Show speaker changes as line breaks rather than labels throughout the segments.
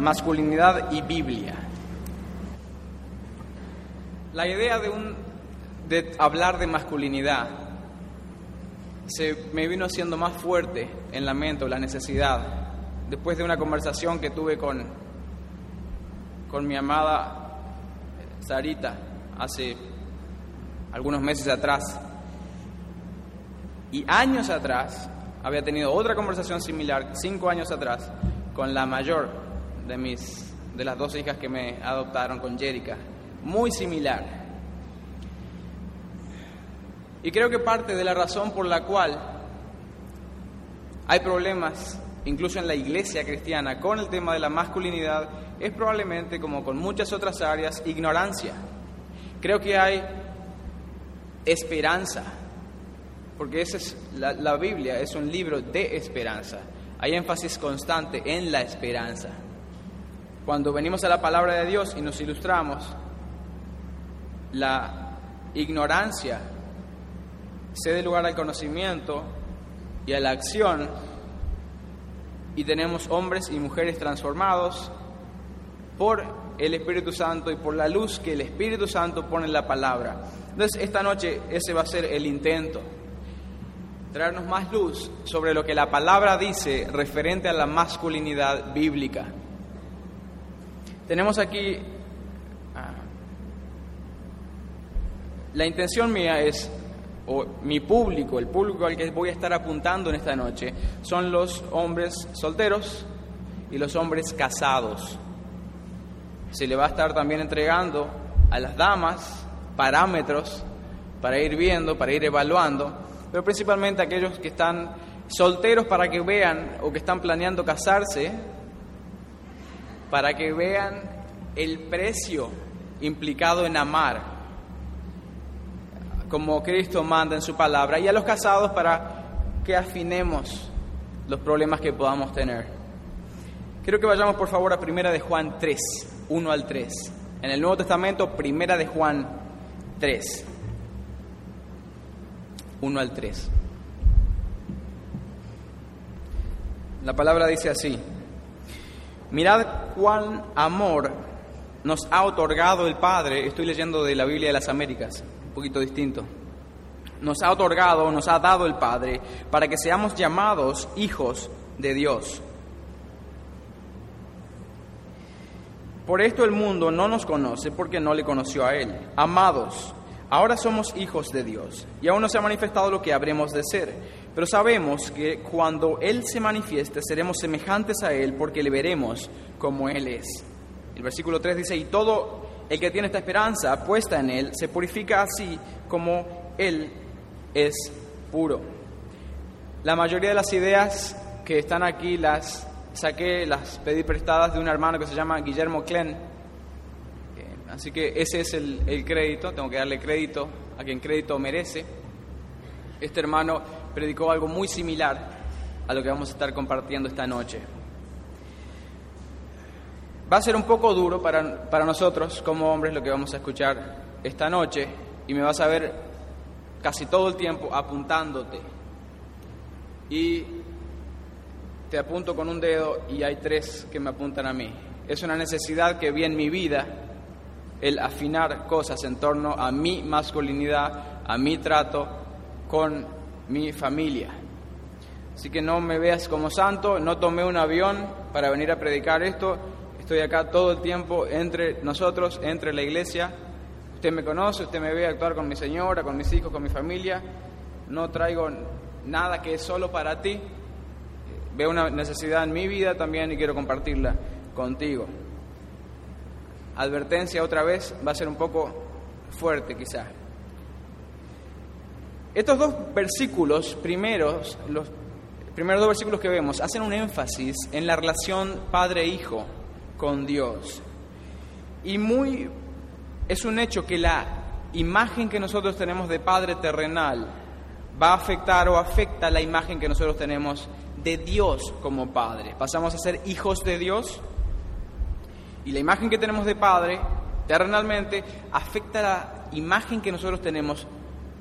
masculinidad y Biblia. La idea de, un, de hablar de masculinidad se me vino haciendo más fuerte en la mente, la necesidad, después de una conversación que tuve con, con mi amada Sarita hace algunos meses atrás. Y años atrás había tenido otra conversación similar, cinco años atrás, con la mayor de mis de las dos hijas que me adoptaron, con Jerica, muy similar. Y creo que parte de la razón por la cual hay problemas, incluso en la iglesia cristiana, con el tema de la masculinidad, es probablemente, como con muchas otras áreas, ignorancia. Creo que hay esperanza, porque es la Biblia, es un libro de esperanza. Hay énfasis constante en la esperanza. Cuando venimos a la palabra de Dios y nos ilustramos, la ignorancia cede lugar al conocimiento y a la acción y tenemos hombres y mujeres transformados por el Espíritu Santo y por la luz que el Espíritu Santo pone en la palabra. Entonces, esta noche ese va a ser el intento, traernos más luz sobre lo que la palabra dice referente a la masculinidad bíblica. Tenemos aquí, ah, la intención mía es, o mi público, el público al que voy a estar apuntando en esta noche, son los hombres solteros y los hombres casados. Se le va a estar también entregando a las damas parámetros para ir viendo, para ir evaluando, pero principalmente aquellos que están solteros para que vean o que están planeando casarse, para que vean el precio implicado en amar, como Cristo manda en su palabra, y a los casados para que afinemos los problemas que podamos tener. Quiero que vayamos por favor a Primera de Juan 3, 1 al 3. En el Nuevo Testamento, Primera de Juan 3, 1 al 3. La palabra dice así, mirad cuán amor nos ha otorgado el Padre, estoy leyendo de la Biblia de las Américas, un poquito distinto, nos ha otorgado, nos ha dado el Padre, para que seamos llamados hijos de Dios. Por esto el mundo no nos conoce porque no le conoció a Él. Amados, ahora somos hijos de Dios y aún no se ha manifestado lo que habremos de ser, pero sabemos que cuando Él se manifieste seremos semejantes a Él porque le veremos como Él es. El versículo 3 dice, y todo el que tiene esta esperanza puesta en Él se purifica así como Él es puro. La mayoría de las ideas que están aquí las saqué, las pedí prestadas de un hermano que se llama Guillermo Klen. Así que ese es el, crédito, tengo que darle crédito a quien crédito merece. Este hermano predicó algo muy similar a lo que vamos a estar compartiendo esta noche. Va a ser un poco duro para, para nosotros como hombres lo que vamos a escuchar esta noche y me vas a ver casi todo el tiempo apuntándote. Y te apunto con un dedo y hay tres que me apuntan a mí. Es una necesidad que vi en mi vida el afinar cosas en torno a mi masculinidad, a mi trato con mi familia. Así que no me veas como santo, no tomé un avión para venir a predicar esto, estoy acá todo el tiempo entre nosotros, entre la iglesia. Usted me conoce, usted me ve actuar con mi señora, con mis hijos, con mi familia. No traigo nada que es solo para ti, veo una necesidad en mi vida también y quiero compartirla contigo. Advertencia otra vez va a ser un poco fuerte quizás. Estos dos versículos primeros, los primeros dos versículos que vemos, hacen un énfasis en la relación padre-hijo con Dios. Y muy es un hecho que la imagen que nosotros tenemos de padre terrenal va a afectar o afecta la imagen que nosotros tenemos de Dios como Padre. Pasamos a ser hijos de Dios y la imagen que tenemos de Padre, terrenalmente, afecta la imagen que nosotros tenemos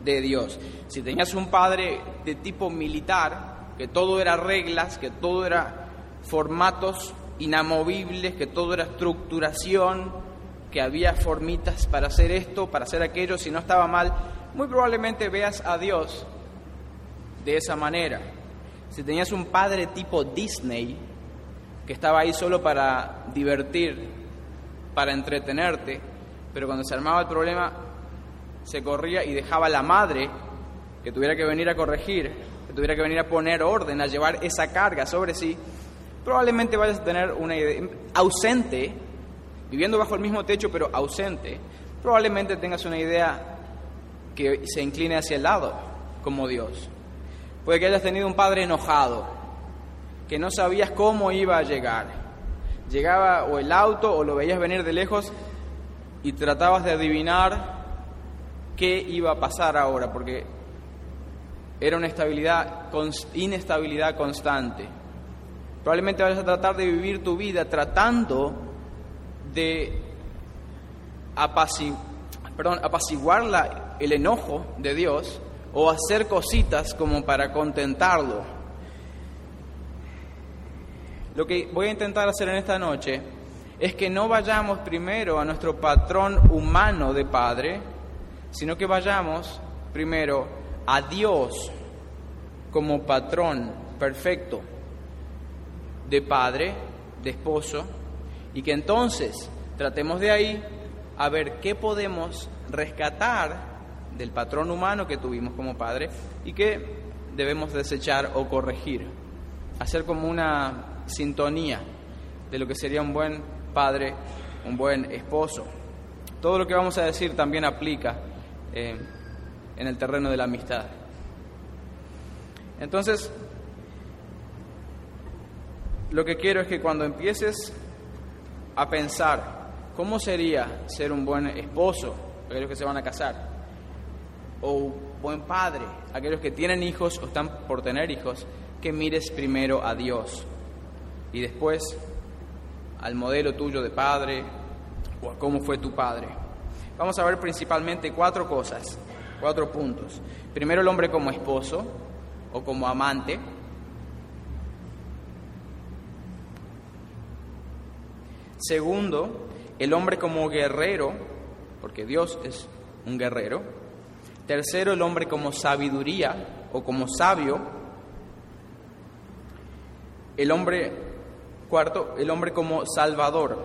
de Dios. Si tenías un padre de tipo militar, que todo era reglas, que todo era formatos inamovibles, que todo era estructuración, que había formitas para hacer esto, para hacer aquello, si no estaba mal, muy probablemente veas a Dios de esa manera. Si tenías un padre tipo Disney, que estaba ahí solo para divertir, para entretenerte, pero cuando se armaba el problema se corría y dejaba a la madre que tuviera que venir a corregir, que tuviera que venir a poner orden, a llevar esa carga sobre sí, probablemente vayas a tener una idea ausente, viviendo bajo el mismo techo pero ausente, probablemente tengas una idea que se incline hacia el lado, como Dios. Puede que hayas tenido un padre enojado, que no sabías cómo iba a llegar. Llegaba o el auto o lo veías venir de lejos y tratabas de adivinar qué iba a pasar ahora, porque era una estabilidad, inestabilidad constante. Probablemente vayas a tratar de vivir tu vida tratando de apaciguar el enojo de Dios o hacer cositas como para contentarlo. Lo que voy a intentar hacer en esta noche es que no vayamos primero a nuestro patrón humano de Padre, sino que vayamos primero a Dios como patrón perfecto de Padre, de esposo, y que entonces tratemos de ahí a ver qué podemos rescatar del patrón humano que tuvimos como padre y que debemos desechar o corregir. Hacer como una sintonía de lo que sería un buen padre, un buen esposo. Todo lo que vamos a decir también aplica eh, en el terreno de la amistad. Entonces, lo que quiero es que cuando empieces a pensar cómo sería ser un buen esposo, aquellos que se van a casar, o buen padre, aquellos que tienen hijos o están por tener hijos, que mires primero a Dios y después al modelo tuyo de padre o a cómo fue tu padre. Vamos a ver principalmente cuatro cosas, cuatro puntos. Primero el hombre como esposo o como amante. Segundo, el hombre como guerrero, porque Dios es un guerrero. Tercero, el hombre como sabiduría o como sabio. El hombre, cuarto, el hombre como salvador,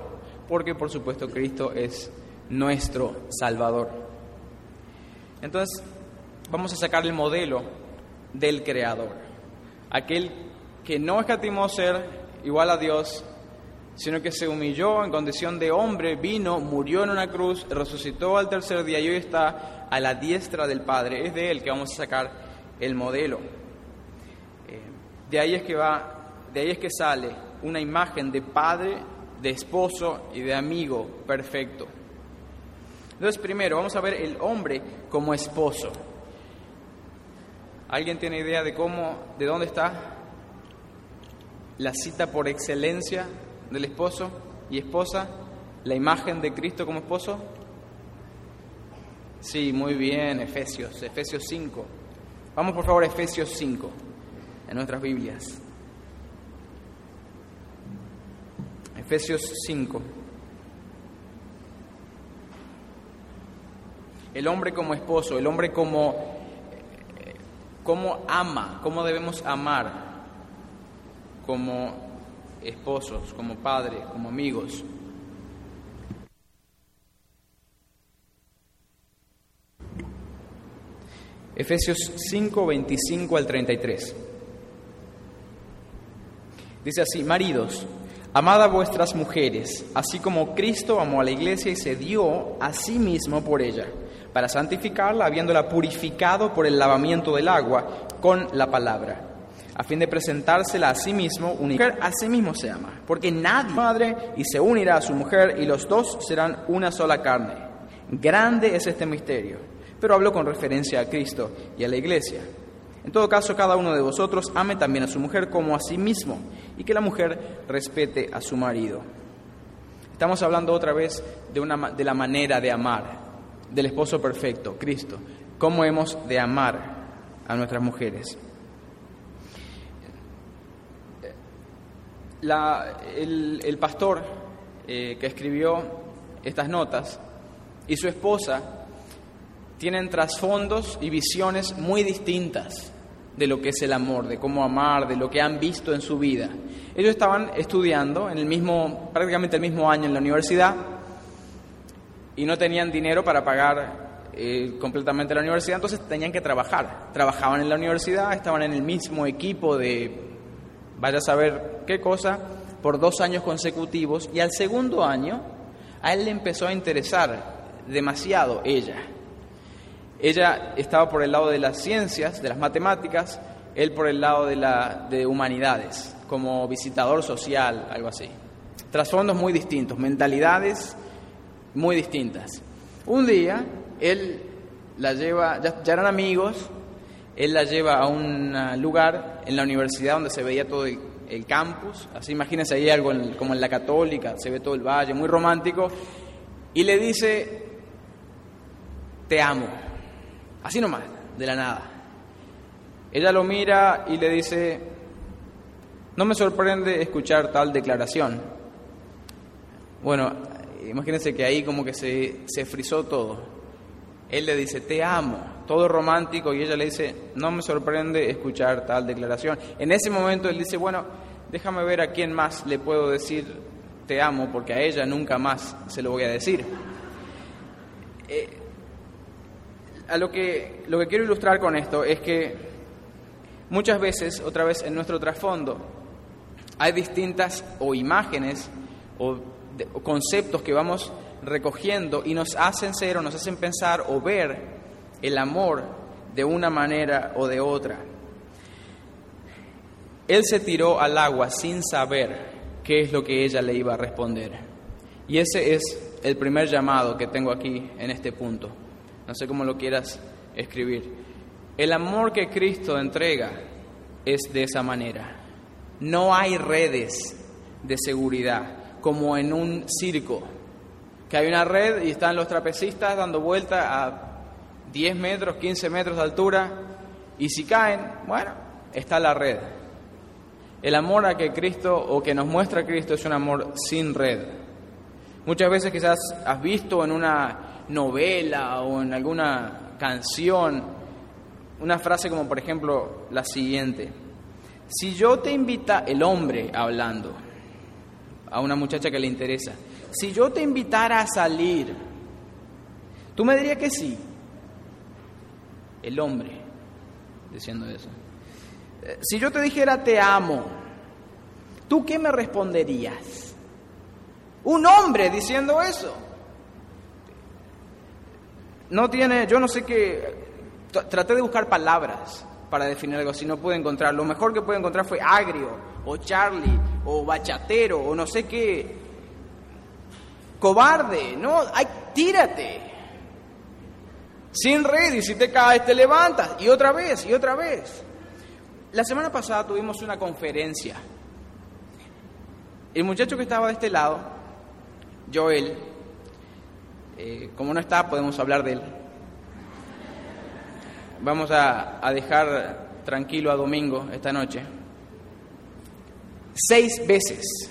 porque por supuesto Cristo es nuestro salvador. Entonces, vamos a sacar el modelo del Creador, aquel que no escatimó ser igual a Dios, sino que se humilló en condición de hombre, vino, murió en una cruz, resucitó al tercer día y hoy está a la diestra del Padre. Es de Él que vamos a sacar el modelo. Eh, de ahí es que va, de ahí es que sale una imagen de padre, de esposo y de amigo perfecto. Entonces, primero vamos a ver el hombre como esposo. ¿Alguien tiene idea de cómo, de dónde está la cita por excelencia del esposo y esposa? La imagen de Cristo como esposo. Sí, muy bien, Efesios, Efesios 5. Vamos por favor a Efesios 5 en nuestras Biblias. Efesios 5. El hombre como esposo, el hombre como, como ama, cómo debemos amar como esposos, como padres, como amigos. Efesios 5, 25 al 33. Dice así, maridos, amad a vuestras mujeres, así como Cristo amó a la iglesia y se dio a sí mismo por ella, para santificarla, habiéndola purificado por el lavamiento del agua con la palabra, a fin de presentársela a sí mismo, mujer a sí mismo se ama, porque nadie madre y se unirá a su mujer y los dos serán una sola carne. Grande es este misterio pero hablo con referencia a Cristo y a la iglesia. En todo caso, cada uno de vosotros ame también a su mujer como a sí mismo y que la mujer respete a su marido. Estamos hablando otra vez de, una, de la manera de amar, del esposo perfecto, Cristo. ¿Cómo hemos de amar a nuestras mujeres? el, pastor eh, que escribió estas notas y su esposa tienen trasfondos y visiones muy distintas de lo que es el amor, de cómo amar, de lo que han visto en su vida. Ellos estaban estudiando en el mismo, prácticamente el mismo año en la universidad y no tenían dinero para pagar eh, completamente la universidad, entonces tenían que trabajar. Trabajaban en la universidad, estaban en el mismo equipo de, vaya a saber qué cosa, por dos años consecutivos y al segundo año a él le empezó a interesar demasiado ella. Ella estaba por el lado de las ciencias, de las matemáticas, él por el lado de, la, de humanidades, como visitador social, algo así. Trasfondos muy distintos, mentalidades muy distintas. Un día, él la lleva, ya, eran amigos, él la lleva a un lugar en la universidad donde se veía todo el, campus, así imagínense ahí algo como en la católica, se ve todo el valle, muy romántico, y le dice, te amo, así nomás, de la nada. Ella lo mira y le dice, no me sorprende escuchar tal declaración. Bueno, imagínense que ahí como que se, se frizó todo. Él le dice, te amo, todo romántico, y ella le dice, no me sorprende escuchar tal declaración. En ese momento él dice, bueno, déjame ver a quién más le puedo decir, te amo, porque a ella nunca más se lo voy a decir. Eh, a lo que, lo que quiero ilustrar con esto es que muchas veces, otra vez en nuestro trasfondo, hay distintas o imágenes o conceptos que vamos recogiendo y nos hacen ser o nos hacen pensar o ver el amor de una manera o de otra. Él se tiró al agua sin saber qué es lo que ella le iba a responder. Y ese es el primer llamado que tengo aquí en este punto. No sé cómo lo quieras escribir. El amor que Cristo entrega es de esa manera. No hay redes de seguridad como en un circo, que hay una red y están los trapecistas dando vuelta a 10 metros, 15 metros de altura, y si caen, bueno, está la red. El amor a que Cristo o que nos muestra Cristo es un amor sin red. Muchas veces quizás has visto en una novela o en alguna canción una frase como por ejemplo la siguiente. Si yo te invita, el hombre hablando, a una muchacha que le interesa, si yo te invitara a salir, tú me dirías que sí. El hombre diciendo eso. Eh, si yo te dijera te amo, ¿tú qué me responderías? Un hombre diciendo eso. No tiene, yo no sé qué, traté de buscar palabras para definir algo así, no pude encontrar. Lo mejor que pude encontrar fue agrio, o Charlie, o bachatero, o no sé qué. Cobarde, no, ay, tírate. Sin red, y si te caes, te levantas, y otra vez, y otra vez. La semana pasada tuvimos una conferencia. El muchacho que estaba de este lado, Joel, eh, como no está, podemos hablar de él. Vamos a, a dejar tranquilo a Domingo esta noche. Seis veces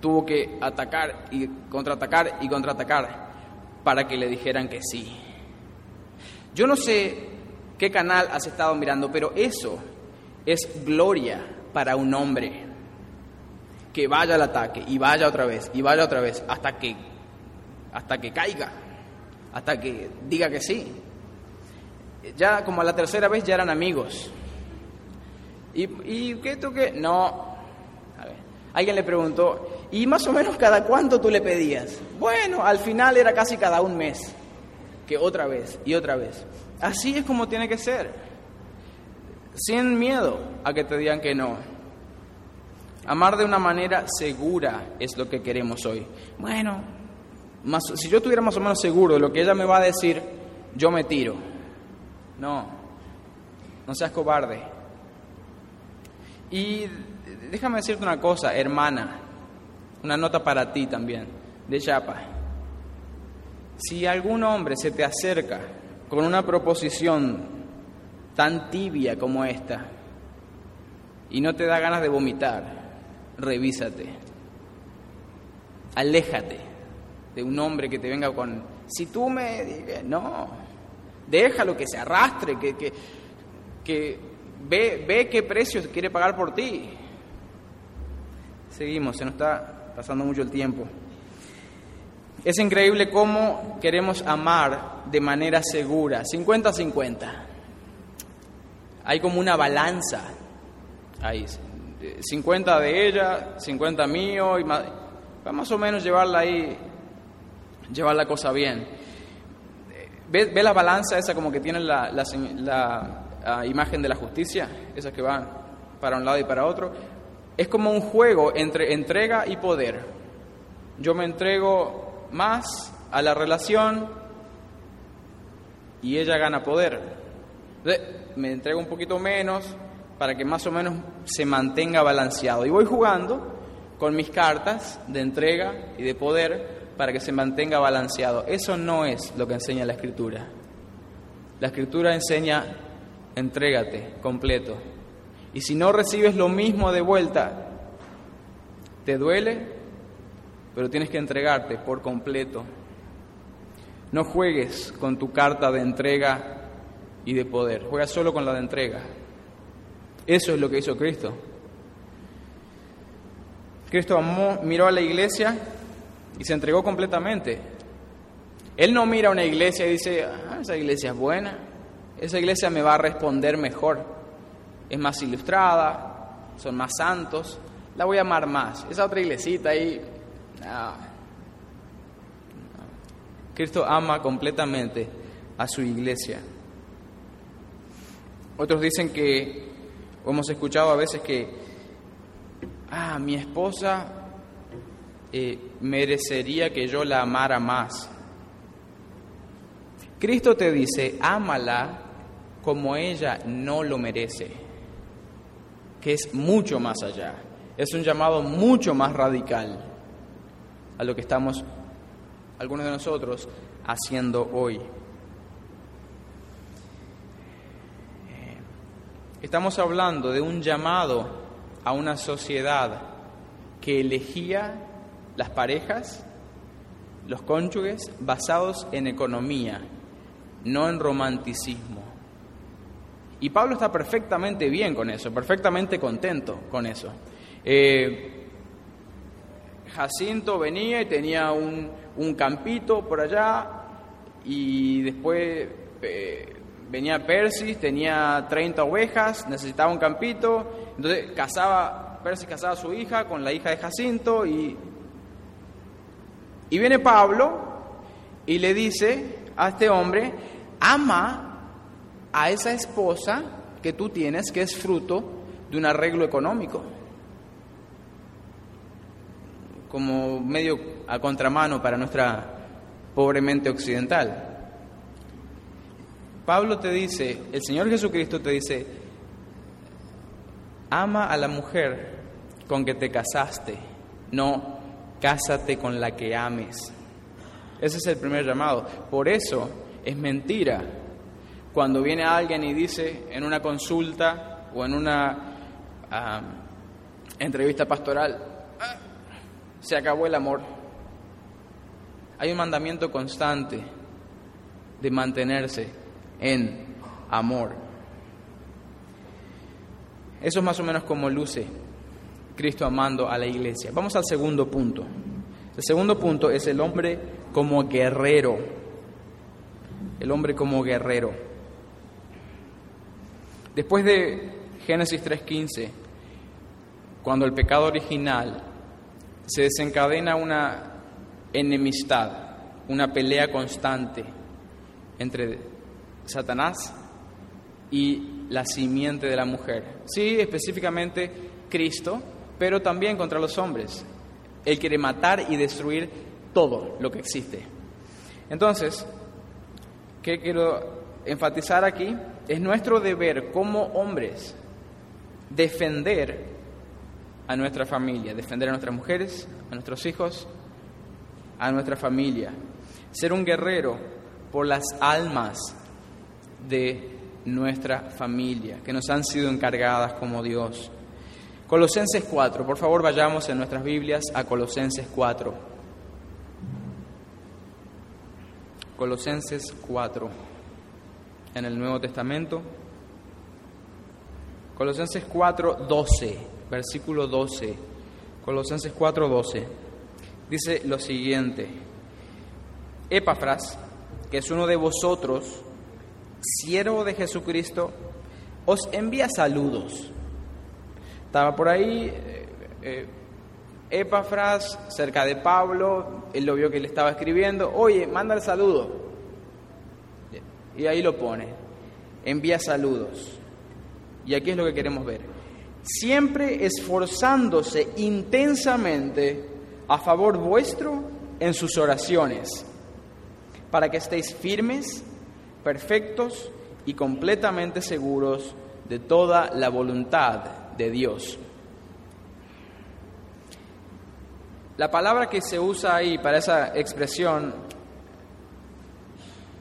tuvo que atacar y contraatacar y contraatacar para que le dijeran que sí. Yo no sé qué canal has estado mirando, pero eso es gloria para un hombre. Que vaya al ataque y vaya otra vez y vaya otra vez hasta que hasta que caiga, hasta que diga que sí. Ya como a la tercera vez ya eran amigos. ¿Y, y qué tú qué? No, Alguien le preguntó, ¿y más o menos cada cuánto tú le pedías? Bueno, al final era casi cada un mes, que otra vez y otra vez. Así es como tiene que ser, sin miedo a que te digan que no. Amar de una manera segura es lo que queremos hoy. Bueno, más, si yo estuviera más o menos seguro de lo que ella me va a decir, yo me tiro. No, no seas cobarde. Y déjame decirte una cosa, hermana, una nota para ti también, de Chapa. Si algún hombre se te acerca con una proposición tan tibia como esta y no te da ganas de vomitar, revísate. Aléjate de un hombre que te venga con, si tú me digas, no, déjalo que se arrastre, que, que, que ve, ve qué precio quiere pagar por ti. Seguimos, se nos está pasando mucho el tiempo. Es increíble cómo queremos amar de manera segura, 50-50. Hay como una balanza ahí, 50 de ella, 50 mío, y más o menos llevarla ahí, llevar la cosa bien. ¿Ve, la balanza esa como que tiene la, la imagen de la justicia? Esas que van para un lado y para otro. Es como un juego entre entrega y poder. Yo me entrego más a la relación y ella gana poder. Me entrego un poquito menos para que más o menos se mantenga balanceado. Y voy jugando con mis cartas de entrega y de poder para que se mantenga balanceado. Eso no es lo que enseña la escritura. La escritura enseña, entrégate completo. Y si no recibes lo mismo de vuelta, ¿te duele? pero tienes que entregarte por completo. No juegues con tu carta de entrega y de poder, juega solo con la de entrega. Eso es lo que hizo Cristo. Cristo amó, miró a la iglesia y se entregó completamente. Él no mira a una iglesia y dice, ah, esa iglesia es buena, esa iglesia me va a responder mejor, es más ilustrada, son más santos, la voy a amar más. Esa otra iglesita ahí Cristo ama completamente a su iglesia. Otros dicen que, hemos escuchado a veces que, ah, mi esposa eh, merecería que yo la amara más. Cristo te dice, ámala como ella no lo merece, que es mucho más allá, es un llamado mucho más radical a lo que estamos, algunos de nosotros, haciendo hoy. Estamos hablando de un llamado a una sociedad que elegía las parejas, los cónyuges, basados en economía, no en romanticismo. Y Pablo está perfectamente bien con eso, perfectamente contento con eso. Eh, Jacinto venía y tenía un, campito por allá y después eh, venía Persis, tenía 30 ovejas, necesitaba un campito, entonces casaba, Persis casaba a su hija con la hija de Jacinto y, y viene Pablo y le dice a este hombre, ama a esa esposa que tú tienes que es fruto de un arreglo económico como medio a contramano para nuestra pobre mente occidental. Pablo te dice, el Señor Jesucristo te dice, ama a la mujer con que te casaste, no cásate con la que ames. Ese es el primer llamado. Por eso es mentira cuando viene alguien y dice en una consulta o en una ah, entrevista pastoral, se acabó el amor. Hay un mandamiento constante de mantenerse en amor. Eso es más o menos como luce Cristo amando a la iglesia. Vamos al segundo punto. El segundo punto es el hombre como guerrero. El hombre como guerrero. Después de Génesis 3.15, cuando el pecado original se desencadena una enemistad, una pelea constante entre Satanás y la simiente de la mujer. Sí, específicamente Cristo, pero también contra los hombres. Él quiere matar y destruir todo lo que existe. Entonces, ¿qué quiero enfatizar aquí? Es nuestro deber como hombres defender a nuestra familia, defender a nuestras mujeres, a nuestros hijos, a nuestra familia. Ser un guerrero por las almas de nuestra familia, que nos han sido encargadas como Dios. Colosenses 4, por favor vayamos en nuestras Biblias a Colosenses 4. Colosenses 4, en el Nuevo Testamento. Colosenses 4, 12, versículo 12. Colosenses 4, 12. Dice lo siguiente. Epafras, que es uno de vosotros, siervo de Jesucristo, os envía saludos. Estaba por ahí eh, eh, Epafras, cerca de Pablo, él lo vio que le estaba escribiendo, oye, manda el saludo. Y ahí lo pone, envía saludos. Y aquí es lo que queremos ver. Siempre esforzándose intensamente a favor vuestro en sus oraciones, para que estéis firmes, perfectos y completamente seguros de toda la voluntad de Dios. La palabra que se usa ahí para esa expresión,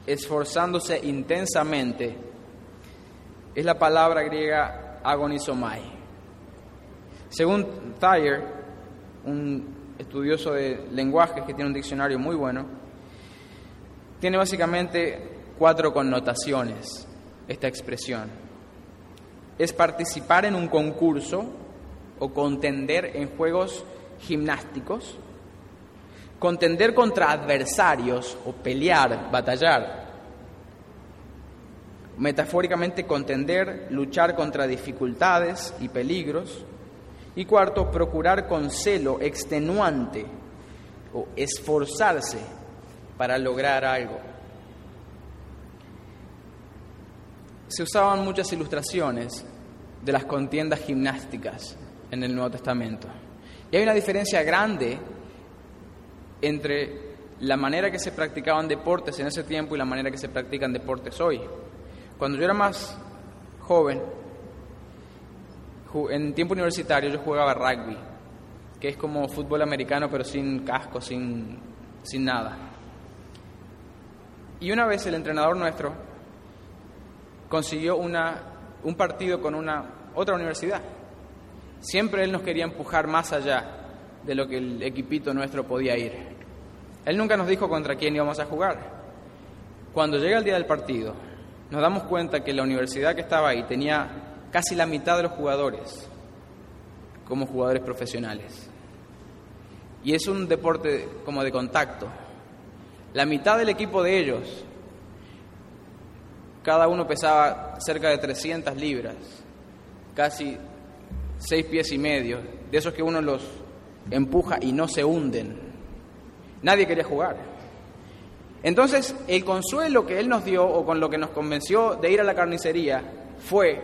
esforzándose intensamente, es la palabra griega agonizomai. Según Thayer, un estudioso de lenguaje que tiene un diccionario muy bueno, tiene básicamente cuatro connotaciones esta expresión. Es participar en un concurso o contender en juegos gimnásticos, contender contra adversarios o pelear, batallar. Metafóricamente contender, luchar contra dificultades y peligros. Y cuarto, procurar con celo extenuante o esforzarse para lograr algo. Se usaban muchas ilustraciones de las contiendas gimnásticas en el Nuevo Testamento. Y hay una diferencia grande entre la manera que se practicaban deportes en ese tiempo y la manera que se practican deportes hoy. Cuando yo era más joven, en tiempo universitario yo jugaba rugby, que es como fútbol americano pero sin casco, sin, sin nada. Y una vez el entrenador nuestro consiguió una, un partido con una otra universidad. Siempre él nos quería empujar más allá de lo que el equipito nuestro podía ir. Él nunca nos dijo contra quién íbamos a jugar. Cuando llega el día del partido, nos damos cuenta que la universidad que estaba ahí tenía casi la mitad de los jugadores como jugadores profesionales. Y es un deporte como de contacto. La mitad del equipo de ellos cada uno pesaba cerca de 300 libras, casi seis pies y medio, de esos que uno los empuja y no se hunden. Nadie quería jugar. Entonces, el consuelo que él nos dio o con lo que nos convenció de ir a la carnicería fue,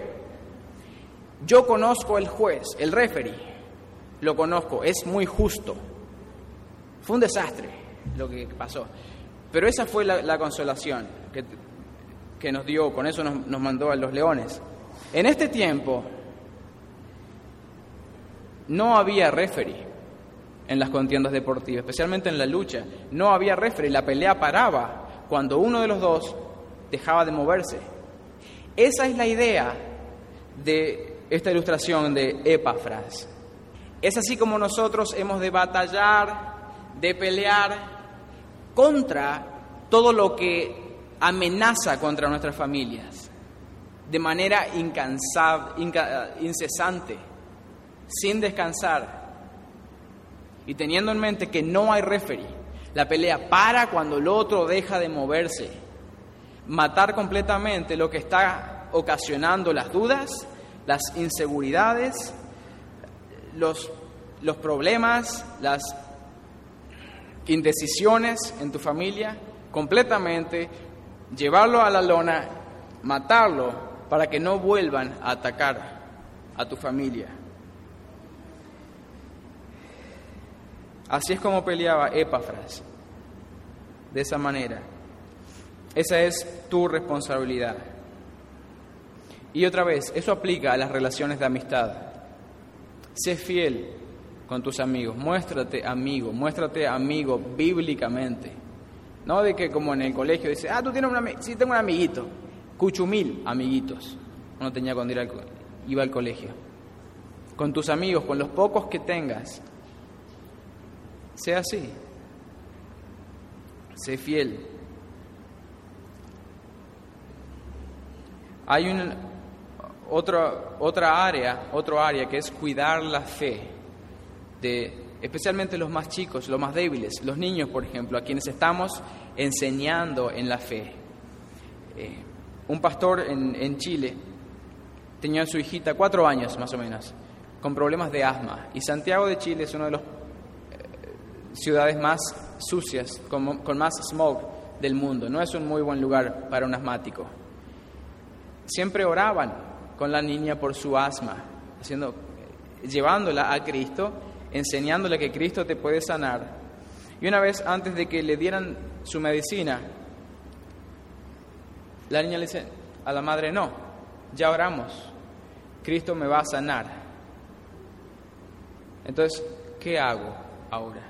yo conozco el juez, el referee, lo conozco, es muy justo. Fue un desastre lo que pasó, pero esa fue la, la consolación, que nos dio, con eso nos, mandó a los leones. En este tiempo no había referee en las contiendas deportivas, especialmente en la lucha. No había referee, la pelea paraba cuando uno de los dos dejaba de moverse. Esa es la idea de esta ilustración de Epafras. Es así como nosotros hemos de batallar, de pelear contra todo lo que amenaza contra nuestras familias de manera incansable, incesante, sin descansar y teniendo en mente que no hay referee. La pelea para cuando el otro deja de moverse. Matar completamente lo que está ocasionando las dudas, las inseguridades, los, los problemas, las indecisiones en tu familia, completamente llevarlo a la lona, matarlo para que no vuelvan a atacar a tu familia. Así es como peleaba Epafras, de esa manera. Esa es tu responsabilidad. Y otra vez, eso aplica a las relaciones de amistad. Sé fiel con tus amigos, muéstrate amigo, muéstrate amigo bíblicamente. No de que como en el colegio dice, ah, tú tienes un amigo, sí, tengo un amiguito. Cuchumil amiguitos. Uno tenía cuando iba al colegio. con tus amigos, con los pocos que tengas. Sea así. Sé fiel. Hay un, otra, otra área, otro área que es cuidar la fe de especialmente los más chicos, los más débiles, los niños, por ejemplo, a quienes estamos enseñando en la fe. Eh, un pastor en, Chile tenía a su hijita cuatro años más o menos, con problemas de asma, y Santiago de Chile es una de las eh, ciudades más sucias, con, con más smog del mundo, no es un muy buen lugar para un asmático. Siempre oraban con la niña por su asma, haciendo, llevándola a Cristo enseñándole que Cristo te puede sanar. Y una vez antes de que le dieran su medicina, la niña le dice a la madre, no, ya oramos, Cristo me va a sanar. Entonces, ¿qué hago ahora?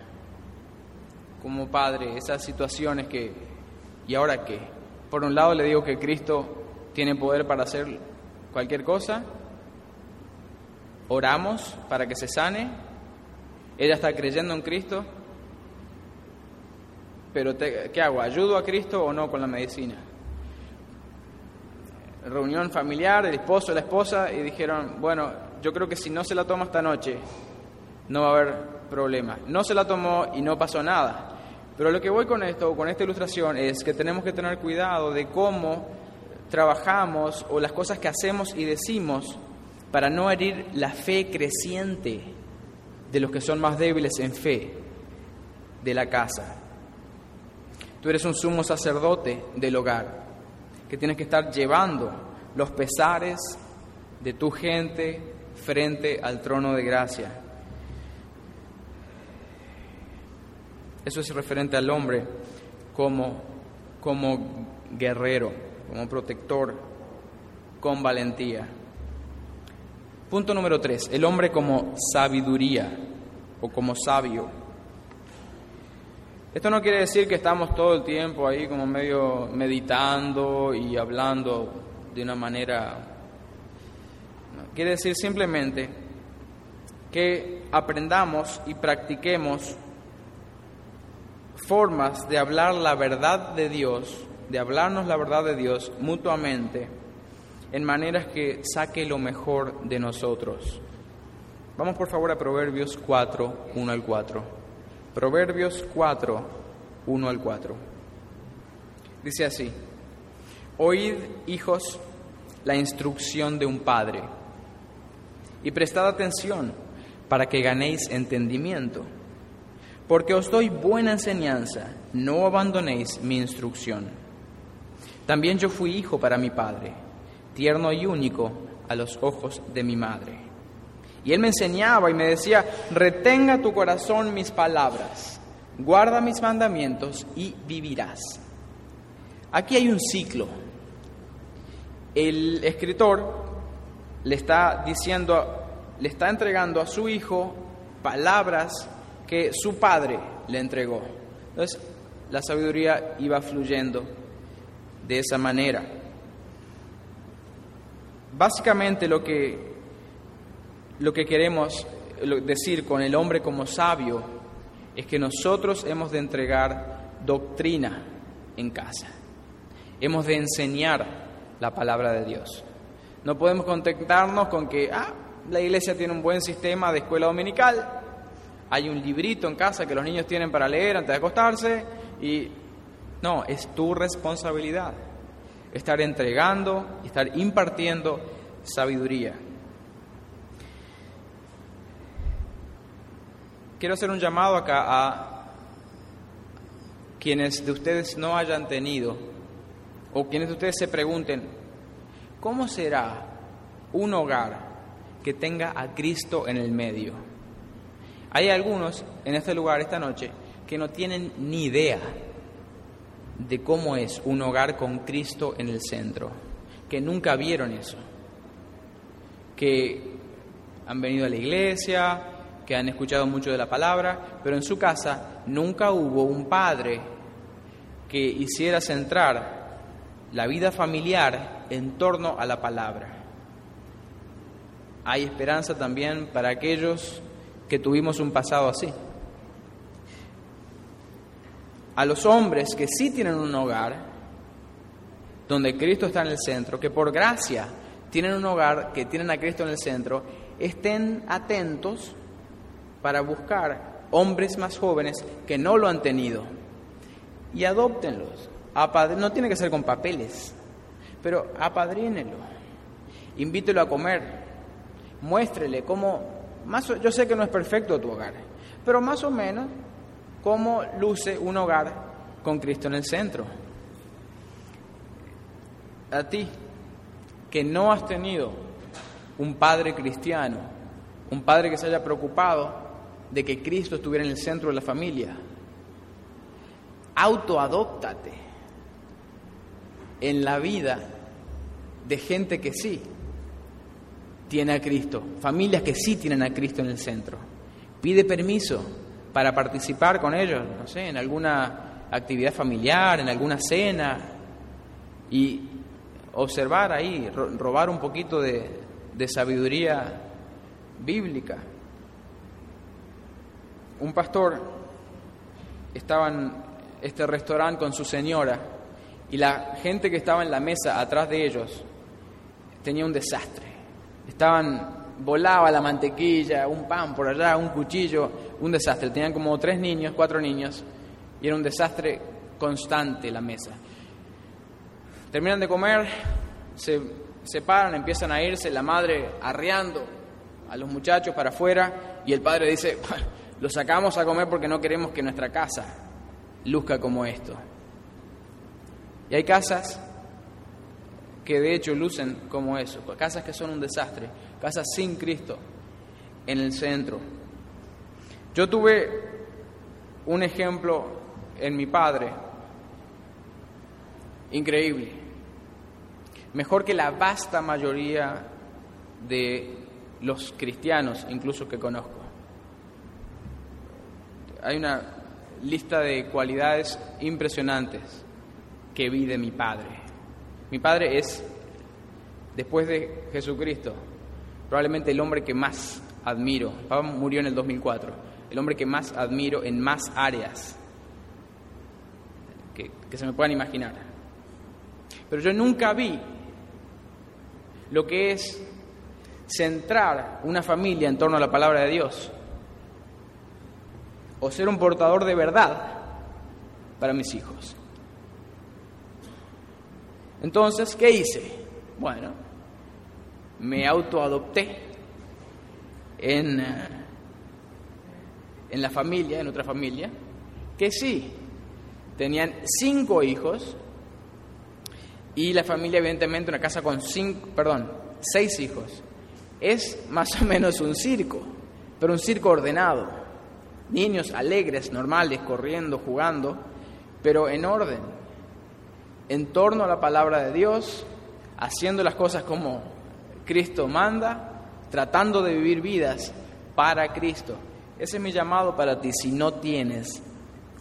Como padre, esas situaciones que, ¿y ahora qué? Por un lado le digo que Cristo tiene poder para hacer cualquier cosa, oramos para que se sane, ella está creyendo en Cristo, pero ¿qué hago? ¿Ayudo a Cristo o no con la medicina? Reunión familiar, el esposo, la esposa, y dijeron, bueno, yo creo que si no se la toma esta noche, no va a haber problema. No se la tomó y no pasó nada. Pero lo que voy con esto, con esta ilustración, es que tenemos que tener cuidado de cómo trabajamos o las cosas que hacemos y decimos para no herir la fe creciente de los que son más débiles en fe de la casa. Tú eres un sumo sacerdote del hogar, que tienes que estar llevando los pesares de tu gente frente al trono de gracia. Eso es referente al hombre como, como guerrero, como protector, con valentía. Punto número tres, el hombre como sabiduría o como sabio. Esto no quiere decir que estamos todo el tiempo ahí como medio meditando y hablando de una manera... quiere decir simplemente que aprendamos y practiquemos formas de hablar la verdad de Dios, de hablarnos la verdad de Dios mutuamente en maneras que saque lo mejor de nosotros. Vamos por favor a Proverbios 4, 1 al 4. Proverbios 4, 1 al 4. Dice así, Oíd, hijos, la instrucción de un padre, y prestad atención para que ganéis entendimiento, porque os doy buena enseñanza, no abandonéis mi instrucción. También yo fui hijo para mi padre tierno y único a los ojos de mi madre. Y él me enseñaba y me decía, retenga tu corazón mis palabras, guarda mis mandamientos y vivirás. Aquí hay un ciclo. El escritor le está diciendo, le está entregando a su hijo palabras que su padre le entregó. Entonces, la sabiduría iba fluyendo de esa manera. Básicamente lo que, lo que queremos decir con el hombre como sabio es que nosotros hemos de entregar doctrina en casa. Hemos de enseñar la palabra de Dios. No podemos contentarnos con que, ah, la iglesia tiene un buen sistema de escuela dominical, hay un librito en casa que los niños tienen para leer antes de acostarse y no, es tu responsabilidad estar entregando, estar impartiendo sabiduría. Quiero hacer un llamado acá a quienes de ustedes no hayan tenido, o quienes de ustedes se pregunten, ¿cómo será un hogar que tenga a Cristo en el medio? Hay algunos en este lugar esta noche que no tienen ni idea de cómo es un hogar con Cristo en el centro, que nunca vieron eso, que han venido a la iglesia, que han escuchado mucho de la palabra, pero en su casa nunca hubo un padre que hiciera centrar la vida familiar en torno a la palabra. hay esperanza también para aquellos que tuvimos un pasado así. A los hombres que sí tienen un hogar, donde Cristo está en el centro, que por gracia tienen un hogar, que tienen a Cristo en el centro, estén atentos para buscar hombres más jóvenes que no lo han tenido. Y adóptenlos. No tiene que ser con papeles, pero apadrínelo, invítelo a comer, muéstrele cómo, más, yo sé que no es perfecto tu hogar, pero más o menos cómo luce un hogar con Cristo en el centro. A ti, que no has tenido un padre cristiano, un padre que se haya preocupado de que Cristo estuviera en el centro de la familia, autoadóptate en la vida de gente que sí tiene a Cristo, familias que sí tienen a Cristo en el centro. Pide permiso para participar con ellos, no sé, en alguna actividad familiar, en alguna cena y observar ahí, robar un poquito de, de sabiduría bíblica. Un pastor estaba en este restaurante con su señora y la gente que estaba en la mesa atrás de ellos tenía un desastre. Estaban volaba la mantequilla, un pan por allá, un cuchillo, un desastre. Tenían como tres niños, cuatro niños, y era un desastre constante la mesa. Terminan de comer, se separan, empiezan a irse, la madre arreando a los muchachos para afuera, y el padre dice, lo sacamos a comer porque no queremos que nuestra casa luzca como esto. Y hay casas que de hecho lucen como eso, casas que son un desastre, casas sin Cristo en el centro. Yo tuve un ejemplo en mi padre, increíble, mejor que la vasta mayoría de los cristianos, incluso que conozco. Hay una lista de cualidades impresionantes que vi de mi padre. Mi padre es, después de Jesucristo, probablemente el hombre que más admiro. Papá murió en el 2004. El hombre que más admiro en más áreas que, que se me puedan imaginar. Pero yo nunca vi lo que es centrar una familia en torno a la palabra de Dios o ser un portador de verdad para mis hijos. Entonces, ¿qué hice? Bueno, me autoadopté en, eh, en la familia, en otra familia, que sí, tenían cinco hijos y la familia evidentemente una casa con cinco, perdón, seis hijos. Es más o menos un circo, pero un circo ordenado. Niños alegres, normales, corriendo, jugando, pero en orden, en torno a la palabra de Dios, haciendo las cosas como Cristo manda, tratando de vivir vidas para Cristo. Ese es mi llamado para ti si no tienes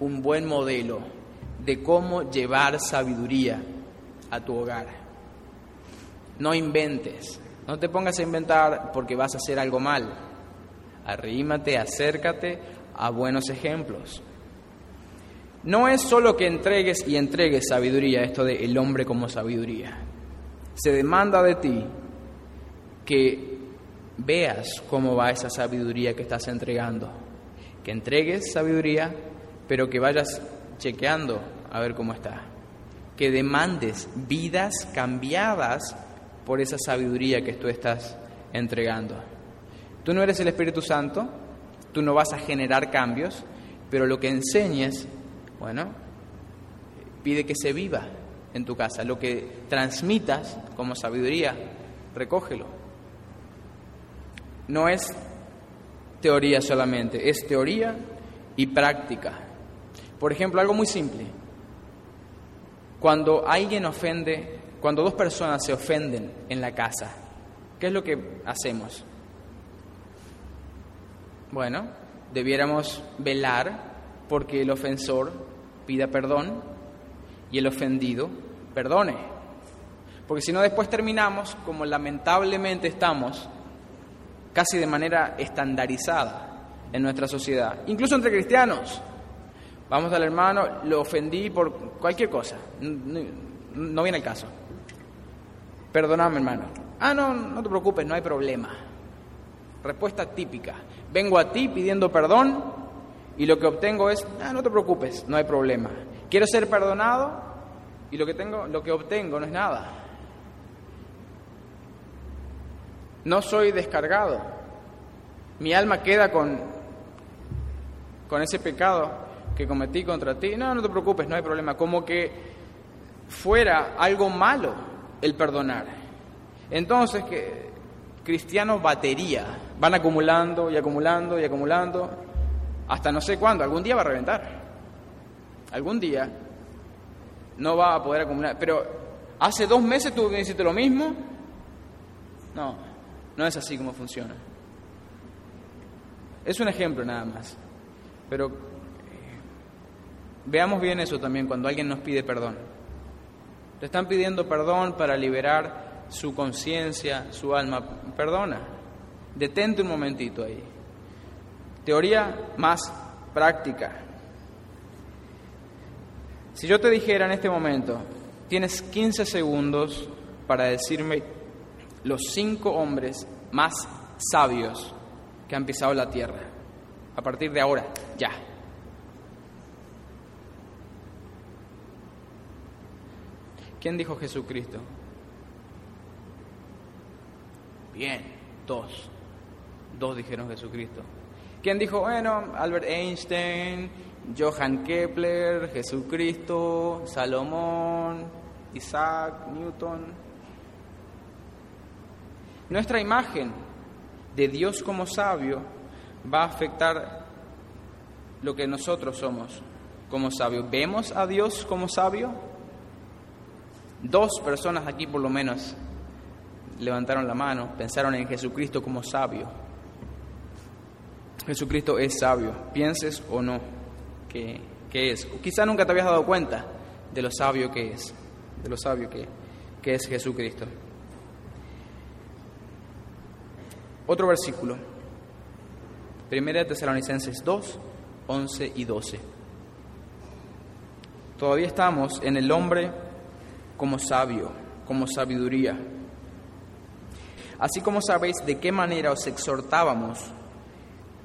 un buen modelo de cómo llevar sabiduría a tu hogar. No inventes, no te pongas a inventar porque vas a hacer algo mal. Arrímate, acércate a buenos ejemplos. No es solo que entregues y entregues sabiduría, esto de el hombre como sabiduría. Se demanda de ti que veas cómo va esa sabiduría que estás entregando. Que entregues sabiduría, pero que vayas chequeando a ver cómo está. Que demandes vidas cambiadas por esa sabiduría que tú estás entregando. Tú no eres el Espíritu Santo, tú no vas a generar cambios, pero lo que enseñes bueno, pide que se viva en tu casa. Lo que transmitas como sabiduría, recógelo. No es teoría solamente, es teoría y práctica. Por ejemplo, algo muy simple. Cuando alguien ofende, cuando dos personas se ofenden en la casa, ¿qué es lo que hacemos? Bueno, debiéramos velar porque el ofensor pida perdón y el ofendido perdone. Porque si no después terminamos, como lamentablemente estamos casi de manera estandarizada en nuestra sociedad, incluso entre cristianos. Vamos al hermano, lo ofendí por cualquier cosa, no, viene el caso. Perdóname, hermano. Ah, no, no te preocupes, no hay problema. Respuesta típica. Vengo a ti pidiendo perdón y lo que obtengo es, ah, no te preocupes, no hay problema. Quiero ser perdonado y lo que tengo, lo que obtengo no es nada. No soy descargado. Mi alma queda con, con ese pecado que cometí contra ti. No, no te preocupes, no hay problema. Como que fuera algo malo el perdonar. Entonces, que cristianos batería, van acumulando y acumulando y acumulando hasta no sé cuándo. Algún día va a reventar. Algún día no va a poder acumular. Pero hace dos meses tú me hiciste lo mismo. No, no es así como funciona. Es un ejemplo nada más. Pero eh, veamos bien eso también cuando alguien nos pide perdón. Te están pidiendo perdón para liberar su conciencia, su alma. Perdona. Detente un momentito ahí. Teoría más práctica. Si yo te dijera en este momento, tienes 15 segundos para decirme los cinco hombres más sabios que han pisado la tierra, a partir de ahora, ya. ¿Quién dijo Jesucristo? Bien, dos. Dos dijeron Jesucristo. ¿Quién dijo, bueno, Albert Einstein, Johann Kepler, Jesucristo, Salomón, Isaac, Newton. Nuestra imagen de Dios como sabio va a afectar lo que nosotros somos como sabios. ¿Vemos a Dios como sabio? Dos personas aquí por lo menos levantaron la mano, pensaron en Jesucristo como sabio. Jesucristo es sabio, pienses o no que, es. quizá nunca te habías dado cuenta de lo sabio que es, de lo sabio que, que es Jesucristo. Otro versículo, Primera de Tesalonicenses 2, 11 y 12. Todavía estamos en el hombre como sabio, como sabiduría. Así como sabéis de qué manera os exhortábamos,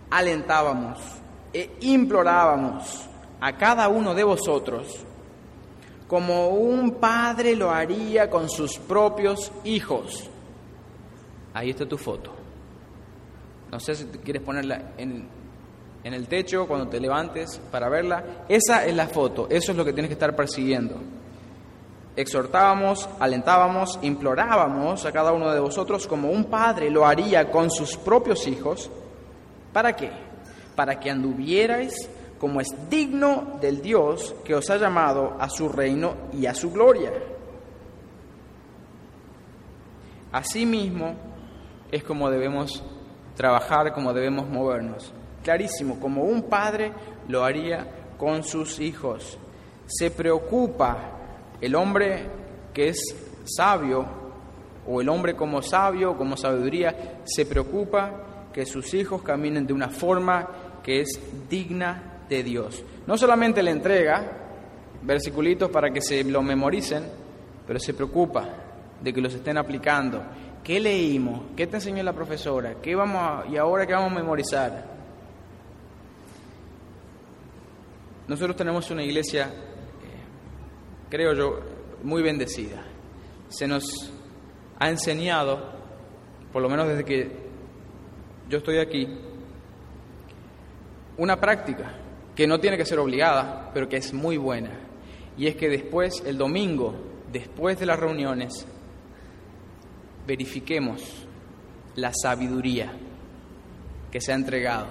alentábamos e implorábamos a cada uno de vosotros como un padre lo haría con sus propios hijos. Ahí está tu foto. No sé si quieres ponerla en, en el techo cuando te levantes para verla. Esa es la foto, eso es lo que tienes que estar persiguiendo. Exhortábamos, alentábamos, implorábamos a cada uno de vosotros como un padre lo haría con sus propios hijos. ¿Para qué? para que anduvierais como es digno del Dios que os ha llamado a su reino y a su gloria. Asimismo es como debemos trabajar, como debemos movernos. Clarísimo, como un padre lo haría con sus hijos. Se preocupa el hombre que es sabio, o el hombre como sabio, como sabiduría, se preocupa que sus hijos caminen de una forma que es digna de Dios. No solamente le entrega versiculitos para que se lo memoricen, pero se preocupa de que los estén aplicando. ¿Qué leímos? ¿Qué te enseñó la profesora? ¿Qué vamos y ahora qué vamos a memorizar? Nosotros tenemos una iglesia, eh, creo yo, muy bendecida. Se nos ha enseñado, por lo menos desde que yo estoy aquí, una práctica que no tiene que ser obligada, pero que es muy buena. Y es que después, el domingo, después de las reuniones, verifiquemos la sabiduría que se ha entregado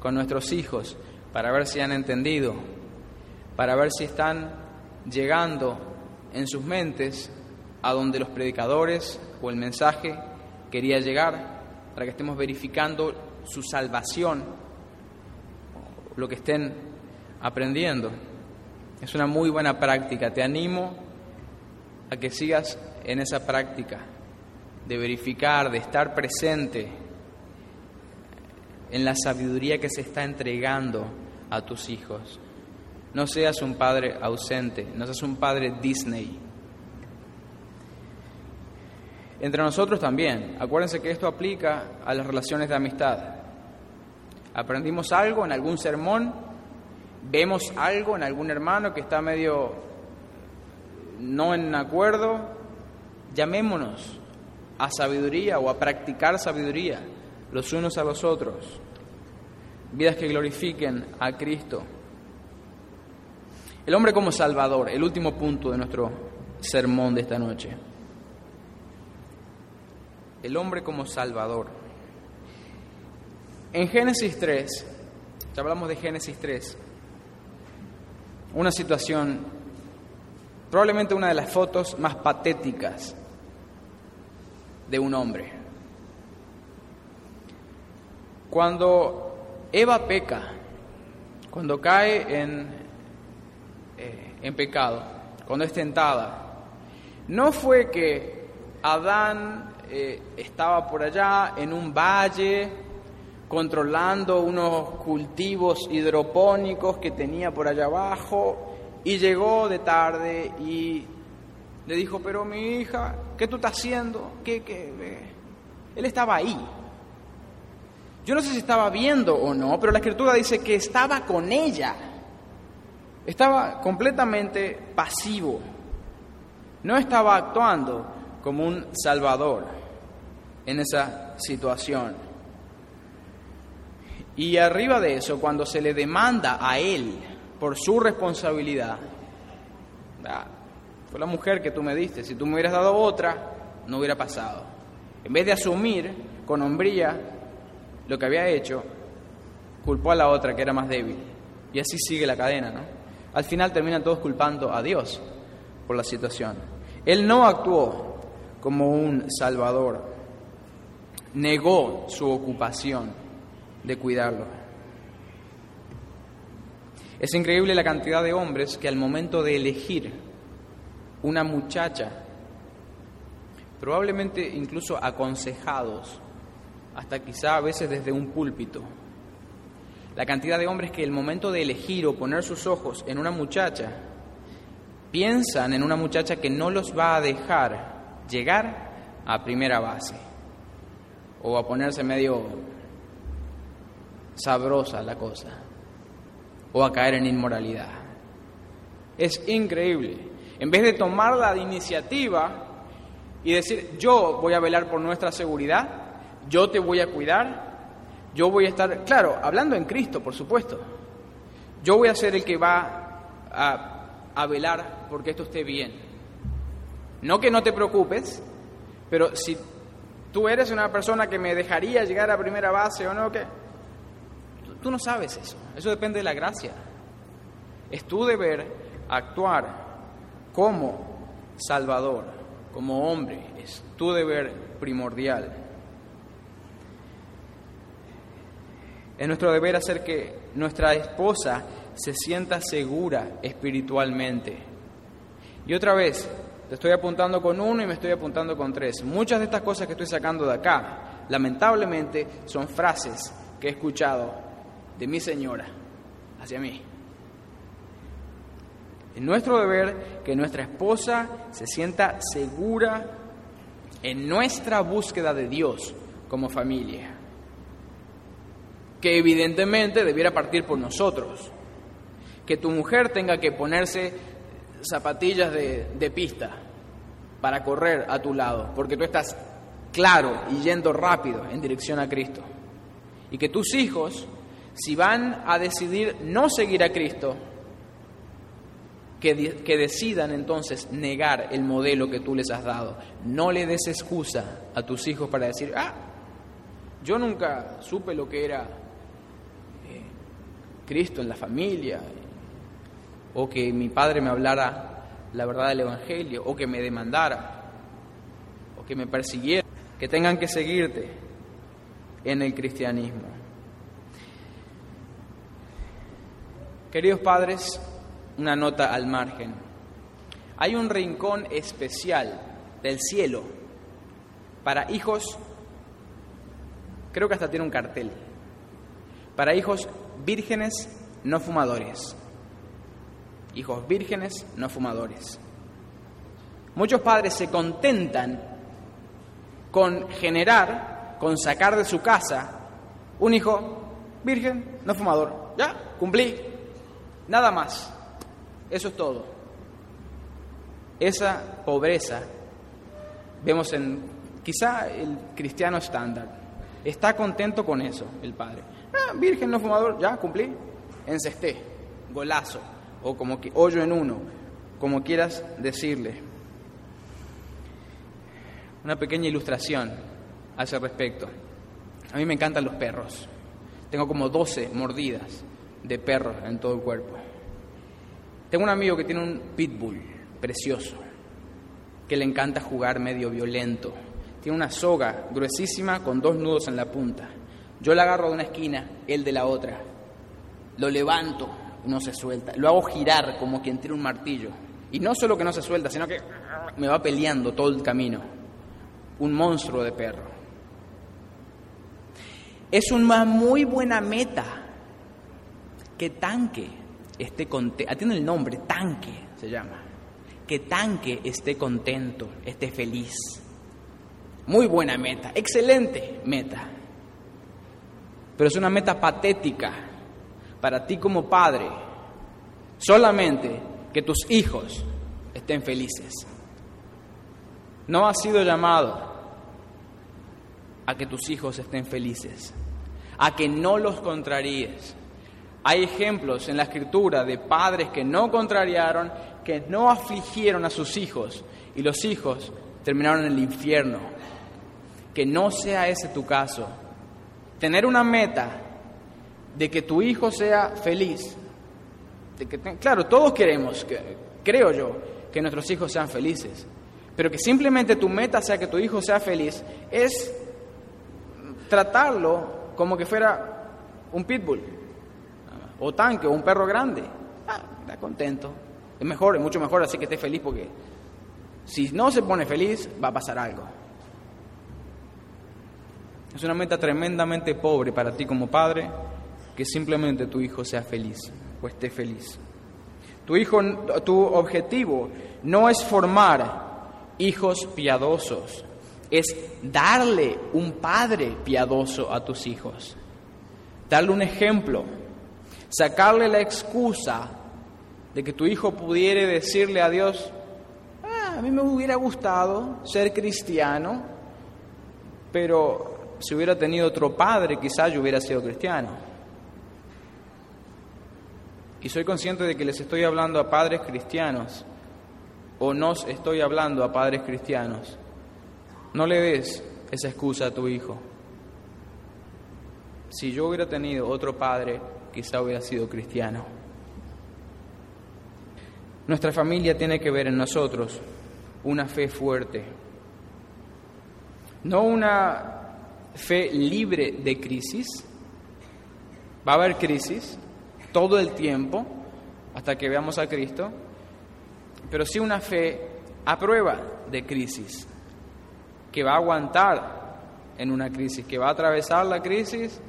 con nuestros hijos para ver si han entendido, para ver si están llegando en sus mentes a donde los predicadores o el mensaje quería llegar, para que estemos verificando su salvación lo que estén aprendiendo. Es una muy buena práctica. Te animo a que sigas en esa práctica. de verificar, de estar presente en la sabiduría que se está entregando a tus hijos. No seas un padre ausente, no seas un padre Disney. Entre nosotros también, acuérdense que esto aplica a las relaciones de amistad. Aprendimos algo en algún sermón, vemos algo en algún hermano que está medio no en acuerdo, llamémonos a sabiduría o a practicar sabiduría los unos a los otros. Vidas que glorifiquen a Cristo. El hombre como Salvador, el último punto de nuestro sermón de esta noche. El hombre como Salvador. En Génesis 3, ya hablamos de Génesis 3, una situación, probablemente una de las fotos más patéticas de un hombre. Cuando Eva peca, cuando cae en, eh, en pecado, cuando es tentada, no fue que Adán eh, estaba por allá en un valle controlando unos cultivos hidropónicos que tenía por allá abajo y llegó de tarde y le dijo, pero mi hija, ¿qué tú estás haciendo? ¿Qué, qué? Él estaba ahí. Yo no sé si estaba viendo o no, pero la escritura dice que estaba con ella. Estaba completamente pasivo. No estaba actuando como un salvador en esa situación. Y arriba de eso, cuando se le demanda a él por su responsabilidad, fue la mujer que tú me diste. Si tú me hubieras dado otra, no hubiera pasado. En vez de asumir con hombría lo que había hecho, culpó a la otra que era más débil. Y así sigue la cadena, ¿no? Al final terminan todos culpando a Dios por la situación. Él no actuó como un salvador, negó su ocupación de cuidarlo. Es increíble la cantidad de hombres que al momento de elegir una muchacha, probablemente incluso aconsejados, hasta quizá a veces desde un púlpito. La cantidad de hombres que el momento de elegir o poner sus ojos en una muchacha, piensan en una muchacha que no los va a dejar llegar a primera base o a ponerse medio sabrosa la cosa o a caer en inmoralidad. Es increíble. En vez de tomar la iniciativa y decir, yo voy a velar por nuestra seguridad, yo te voy a cuidar, yo voy a estar, claro, hablando en Cristo, por supuesto, yo voy a ser el que va a, velar porque esto esté bien. No que no te preocupes, pero si tú eres una persona que me dejaría llegar a primera base o no, ¿qué? Tú no sabes eso, eso depende de la gracia. Es tu deber actuar como Salvador, como hombre, es tu deber primordial. Es nuestro deber hacer que nuestra esposa se sienta segura espiritualmente. Y otra vez, te estoy apuntando con uno y me estoy apuntando con tres. Muchas de estas cosas que estoy sacando de acá, lamentablemente, son frases que he escuchado de mi señora hacia mí. Es nuestro deber que nuestra esposa se sienta segura en nuestra búsqueda de Dios como familia, que evidentemente debiera partir por nosotros, que tu mujer tenga que ponerse zapatillas de, de pista para correr a tu lado, porque tú estás claro y yendo rápido en dirección a Cristo, y que tus hijos, si van a decidir no seguir a Cristo, que, decidan entonces negar el modelo que tú les has dado. No le des excusa a tus hijos para decir, ah, yo nunca supe lo que era eh, Cristo en la familia, o que mi padre me hablara la verdad del Evangelio, o que me demandara, o que me persiguiera, que tengan que seguirte en el cristianismo. Queridos padres, una nota al margen. Hay un rincón especial del cielo para hijos, creo que hasta tiene un cartel, para hijos vírgenes no fumadores. Hijos vírgenes no fumadores. Muchos padres se contentan con generar, con sacar de su casa un hijo virgen, no fumador. Ya, cumplí. Nada más. Eso es todo. Esa pobreza vemos en quizá el cristiano estándar. Está contento con eso el padre. Ah, virgen, no fumador, ya cumplí. Encesté, golazo, o como que hoyo en uno, como quieras decirle. Una pequeña ilustración ese respecto. A mí me encantan los perros. Tengo como 12 mordidas de perros en todo el cuerpo. Tengo un amigo que tiene un pitbull precioso, que le encanta jugar medio violento. Tiene una soga gruesísima con dos nudos en la punta. Yo la agarro de una esquina, él de la otra. Lo levanto no se suelta. Lo hago girar como quien tira un martillo. Y no solo que no se suelta, sino que me va peleando todo el camino. Un monstruo de perro. Es una muy buena meta que Tanque esté contento. Tiene el nombre, Tanque se llama. Que Tanque esté contento, esté feliz. Muy buena meta, excelente meta. Pero es una meta patética para ti como padre. Solamente que tus hijos estén felices. No has sido llamado a que tus hijos estén felices, a que no los contraríes. Hay ejemplos en la escritura de padres que no contrariaron, que no afligieron a sus hijos y los hijos terminaron en el infierno. Que no sea ese tu caso. Tener una meta de que tu hijo sea feliz. De que, claro, todos queremos, que, creo yo, que nuestros hijos sean felices. Pero que simplemente tu meta sea que tu hijo sea feliz es tratarlo como que fuera un pitbull o tanque o un perro grande. Ah, está contento. Es mejor, es mucho mejor así que esté feliz porque si no se pone feliz va a pasar algo. Es una meta tremendamente pobre para ti como padre que simplemente tu hijo sea feliz o esté feliz. Tu hijo, tu objetivo no es formar hijos piadosos, es darle un padre piadoso a tus hijos, darle un ejemplo, sacarle la excusa de que tu hijo pudiera decirle a Dios, ah, a mí me hubiera gustado ser cristiano, pero si hubiera tenido otro padre quizás yo hubiera sido cristiano. Y soy consciente de que les estoy hablando a padres cristianos, o nos estoy hablando a padres cristianos. No le des esa excusa a tu hijo. Si yo hubiera tenido otro padre, quizá hubiera sido cristiano. Nuestra familia tiene que ver en nosotros una fe fuerte, no una fe libre de crisis. Va a haber crisis todo el tiempo hasta que veamos a Cristo, pero sí una fe a prueba de crisis, que va a aguantar en una crisis, que va a atravesar la crisis,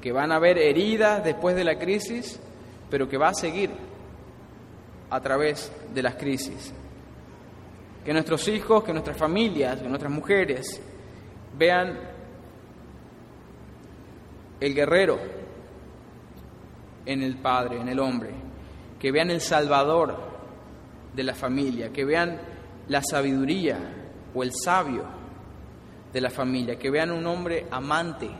que van a haber heridas después de la crisis, pero que va a seguir a través de las crisis. Que nuestros hijos, que nuestras familias, que nuestras mujeres vean el guerrero en el Padre, en el hombre, que vean el Salvador de la familia, que vean la sabiduría o el sabio de la familia, que vean un hombre amante,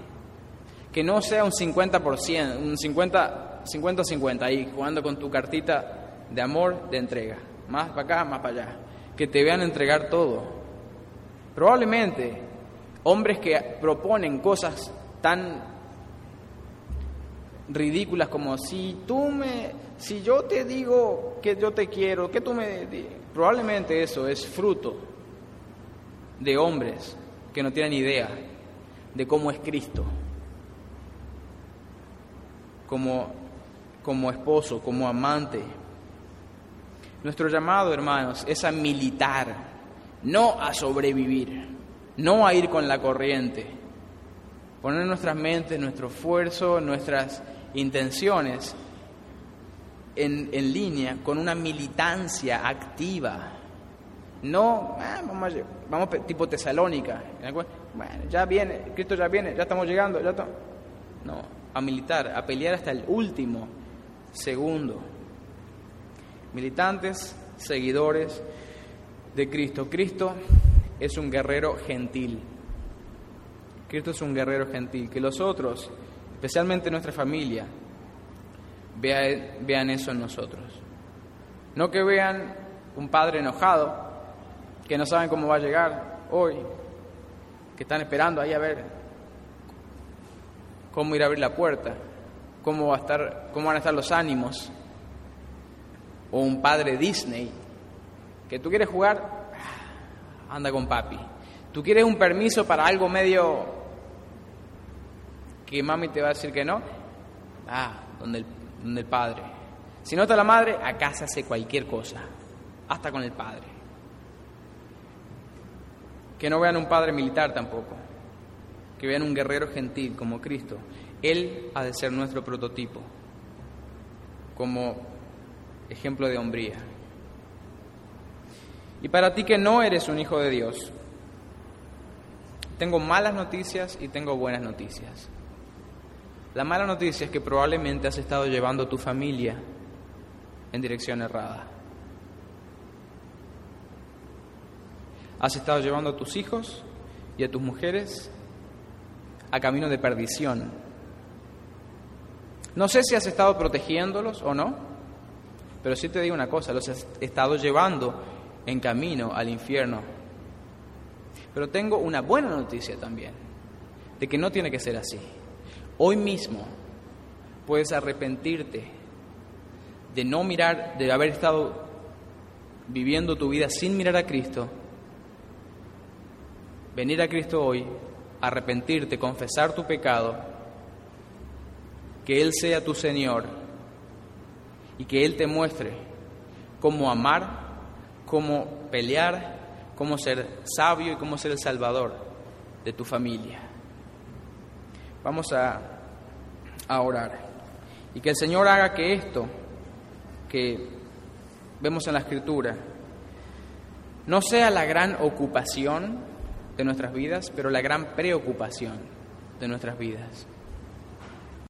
que no sea un 50%, un 50, 50-50 ahí, jugando con tu cartita de amor, de entrega, más para acá, más para allá, que te vean entregar todo. Probablemente hombres que proponen cosas tan ridículas como si tú me, si yo te digo que yo te quiero, que tú me, probablemente eso es fruto de hombres que no tienen idea de cómo es Cristo, como, como esposo, como amante. Nuestro llamado, hermanos, es a militar, no a sobrevivir. no a ir con la corriente, poner nuestras mentes, nuestro esfuerzo, nuestras intenciones en, en línea con una militancia activa. No, ah, vamos, vamos, tipo Tesalónica. Bueno, ya viene, Cristo ya viene, ya estamos llegando. Ya no, a militar, a pelear hasta el último segundo. Militantes, seguidores de Cristo. Cristo es un guerrero gentil. Cristo es un guerrero gentil. Que los otros, especialmente nuestra familia, vean, eso en nosotros. No que vean un padre enojado, que no saben cómo va a llegar hoy, que están esperando ahí a ver cómo ir a abrir la puerta, cómo, va a estar, cómo van a estar los ánimos. O un padre Disney, que tú quieres jugar, anda con papi. Tú quieres un permiso para algo medio que mami te va a decir que no, ah, donde el, donde el padre. Si no está la madre, acá se hace cualquier cosa, hasta con el padre. Que no vean un padre militar tampoco, que vean un guerrero gentil como Cristo. Él ha de ser nuestro prototipo, como ejemplo de hombría. Y para ti que no eres un hijo de Dios, tengo malas noticias y tengo buenas noticias. La mala noticia es que probablemente has estado llevando a tu familia en dirección errada. Has estado llevando a tus hijos y a tus mujeres a camino de perdición. No sé si has estado protegiéndolos o no, pero sí te digo una cosa, los has estado llevando en camino al infierno. Pero tengo una buena noticia también, de que no tiene que ser así. Hoy mismo puedes arrepentirte de no mirar, de haber estado viviendo tu vida sin mirar a Cristo, venir a Cristo hoy, arrepentirte, confesar tu pecado, que Él sea tu Señor y que Él te muestre cómo amar cómo pelear, cómo ser sabio y cómo ser el salvador de tu familia. Vamos a, orar. Y que el Señor haga que esto que vemos en la Escritura no sea la gran ocupación de nuestras vidas, pero la gran preocupación de nuestras vidas.